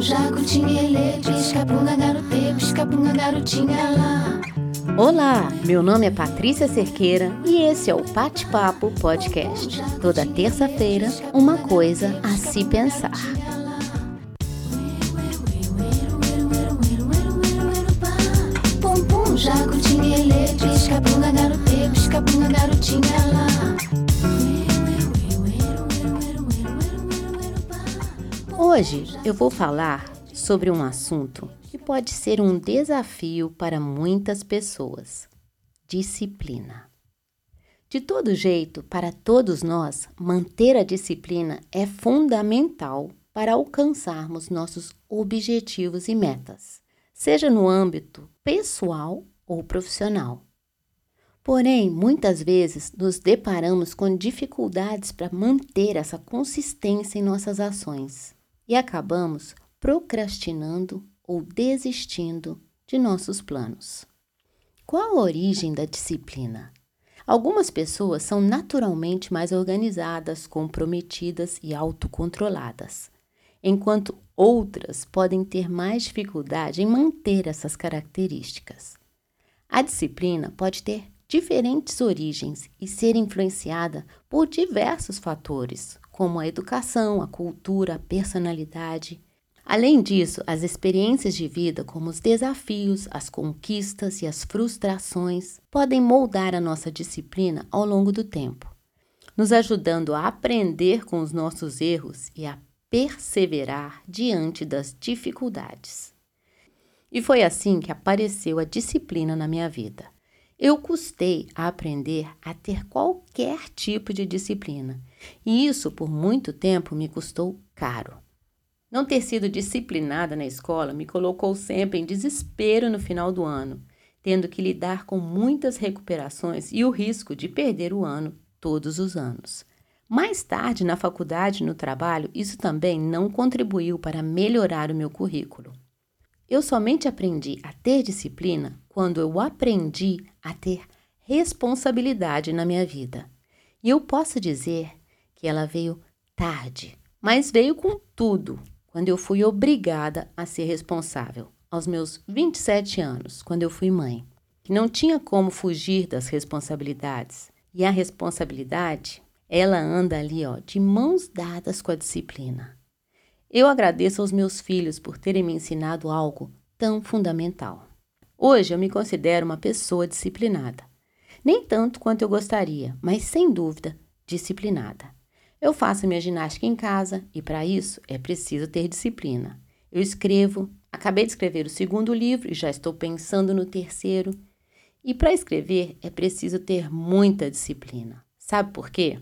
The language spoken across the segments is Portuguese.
Jacutinha, ele, pisca-punga, garote, pisca-punga, garotinha lá. Olá, meu nome é Patrícia Cerqueira e esse é o Pate Papo Podcast. Toda terça-feira, uma coisa a se pensar. Jacutinha, ele, pisca-punga, garote, pisca-punga, garotinha lá. Hoje eu vou falar sobre um assunto que pode ser um desafio para muitas pessoas: disciplina. De todo jeito, para todos nós, manter a disciplina é fundamental para alcançarmos nossos objetivos e metas, seja no âmbito pessoal ou profissional. Porém, muitas vezes nos deparamos com dificuldades para manter essa consistência em nossas ações e acabamos procrastinando ou desistindo de nossos planos. Qual a origem da disciplina? Algumas pessoas são naturalmente mais organizadas, comprometidas e autocontroladas, enquanto outras podem ter mais dificuldade em manter essas características. A disciplina pode ter diferentes origens e ser influenciada por diversos fatores, como a educação, a cultura, a personalidade. Além disso, as experiências de vida, como os desafios, as conquistas e as frustrações, podem moldar a nossa disciplina ao longo do tempo, nos ajudando a aprender com os nossos erros e a perseverar diante das dificuldades. E foi assim que apareceu a disciplina na minha vida. Eu custei a aprender a ter qualquer tipo de disciplina, e isso por muito tempo me custou caro. Não ter sido disciplinada na escola me colocou sempre em desespero no final do ano, tendo que lidar com muitas recuperações e o risco de perder o ano todos os anos. Mais tarde, na faculdade e no trabalho, isso também não contribuiu para melhorar o meu currículo. Eu somente aprendi a ter disciplina quando eu aprendi a ter responsabilidade na minha vida. E eu posso dizer que ela veio tarde, mas veio com tudo quando eu fui obrigada a ser responsável, aos meus 27 anos, quando eu fui mãe. Que não tinha como fugir das responsabilidades. E a responsabilidade, ela anda ali, ó, de mãos dadas com a disciplina. Eu agradeço aos meus filhos por terem me ensinado algo tão fundamental. Hoje eu me considero uma pessoa disciplinada. Nem tanto quanto eu gostaria, mas sem dúvida disciplinada. Eu faço minha ginástica em casa e para isso é preciso ter disciplina. Eu escrevo, acabei de escrever o segundo livro e já estou pensando no terceiro. E para escrever é preciso ter muita disciplina. Sabe por quê?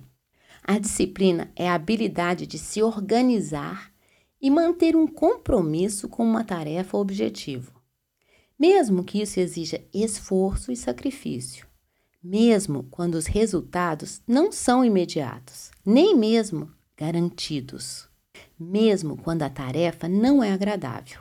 A disciplina é a habilidade de se organizar e manter um compromisso com uma tarefa ou objetivo. Mesmo que isso exija esforço e sacrifício, mesmo quando os resultados não são imediatos, nem mesmo garantidos, mesmo quando a tarefa não é agradável.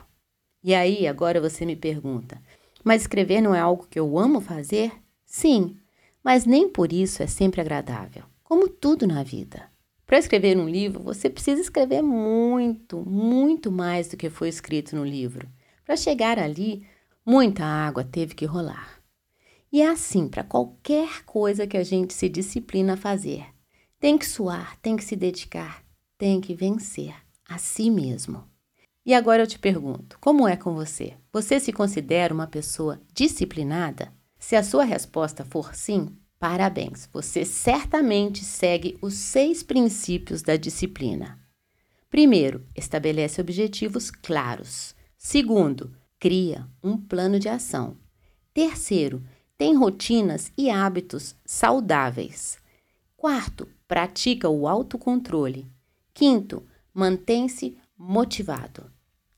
E aí, agora você me pergunta: mas escrever não é algo que eu amo fazer? Sim, mas nem por isso é sempre agradável, como tudo na vida. Para escrever um livro, você precisa escrever muito, muito mais do que foi escrito no livro. Para chegar ali, muita água teve que rolar. E é assim para qualquer coisa que a gente se disciplina a fazer. Tem que suar, tem que se dedicar, tem que vencer a si mesmo. E agora eu te pergunto: como é com você? Você se considera uma pessoa disciplinada? Se a sua resposta for sim, Parabéns, você certamente segue os seis princípios da disciplina. Primeiro, estabelece objetivos claros. Segundo, cria um plano de ação. Terceiro, tem rotinas e hábitos saudáveis. Quarto, pratica o autocontrole. Quinto, mantém-se motivado.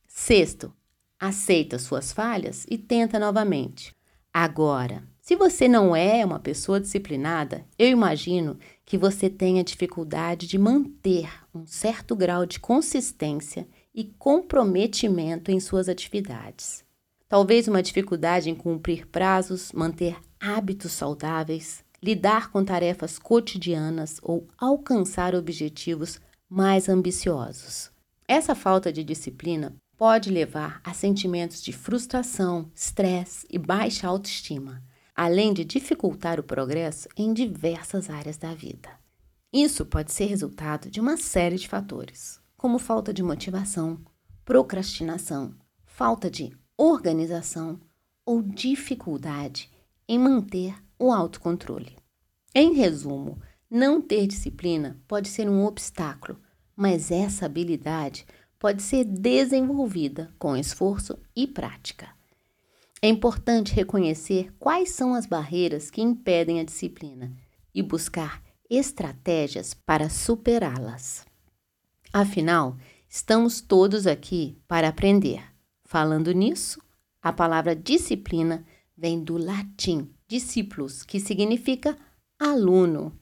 Sexto, aceita suas falhas e tenta novamente. Agora, se você não é uma pessoa disciplinada, eu imagino que você tenha dificuldade de manter um certo grau de consistência e comprometimento em suas atividades. Talvez uma dificuldade em cumprir prazos, manter hábitos saudáveis, lidar com tarefas cotidianas ou alcançar objetivos mais ambiciosos. Essa falta de disciplina pode levar a sentimentos de frustração, estresse e baixa autoestima, além de dificultar o progresso em diversas áreas da vida. Isso pode ser resultado de uma série de fatores, como falta de motivação, procrastinação, falta de organização ou dificuldade em manter o autocontrole. Em resumo, não ter disciplina pode ser um obstáculo, mas essa habilidade pode ser desenvolvida com esforço e prática. É importante reconhecer quais são as barreiras que impedem a disciplina e buscar estratégias para superá-las. Afinal, estamos todos aqui para aprender. Falando nisso, a palavra disciplina vem do latim discípulos, que significa aluno.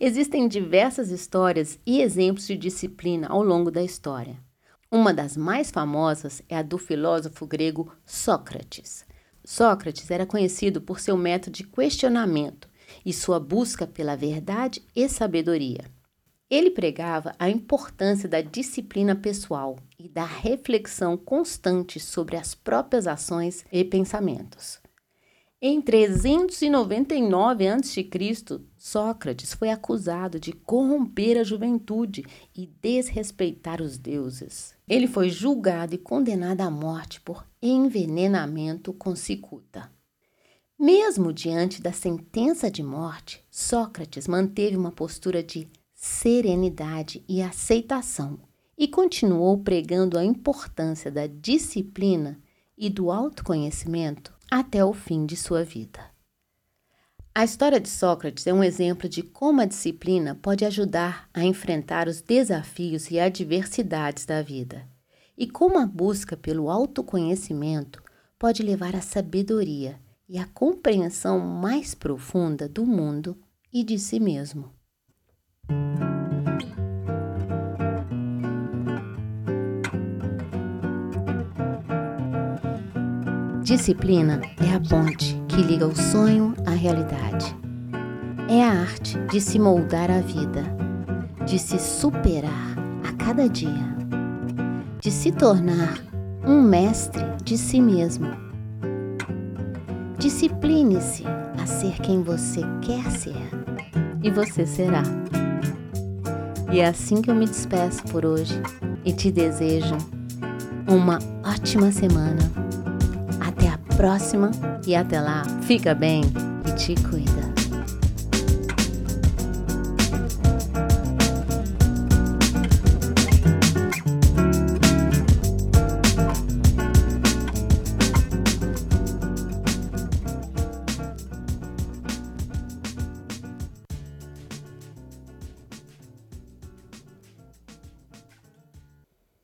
Existem diversas histórias e exemplos de disciplina ao longo da história. Uma das mais famosas é a do filósofo grego Sócrates. Sócrates era conhecido por seu método de questionamento e sua busca pela verdade e sabedoria. Ele pregava a importância da disciplina pessoal e da reflexão constante sobre as próprias ações e pensamentos. Em 399 a.C., Sócrates foi acusado de corromper a juventude e desrespeitar os deuses. Ele foi julgado e condenado à morte por envenenamento com cicuta. Mesmo diante da sentença de morte, Sócrates manteve uma postura de serenidade e aceitação e continuou pregando a importância da disciplina e do autoconhecimento até o fim de sua vida. A história de Sócrates é um exemplo de como a disciplina pode ajudar a enfrentar os desafios e adversidades da vida, e como a busca pelo autoconhecimento pode levar à sabedoria e à compreensão mais profunda do mundo e de si mesmo. Disciplina é a ponte que liga o sonho à realidade. É a arte de se moldar a vida, de se superar a cada dia, de se tornar um mestre de si mesmo. Discipline-se a ser quem você quer ser e você será. E é assim que eu me despeço por hoje. E te desejo uma ótima semana. Próxima e até lá, fica bem e te cuida.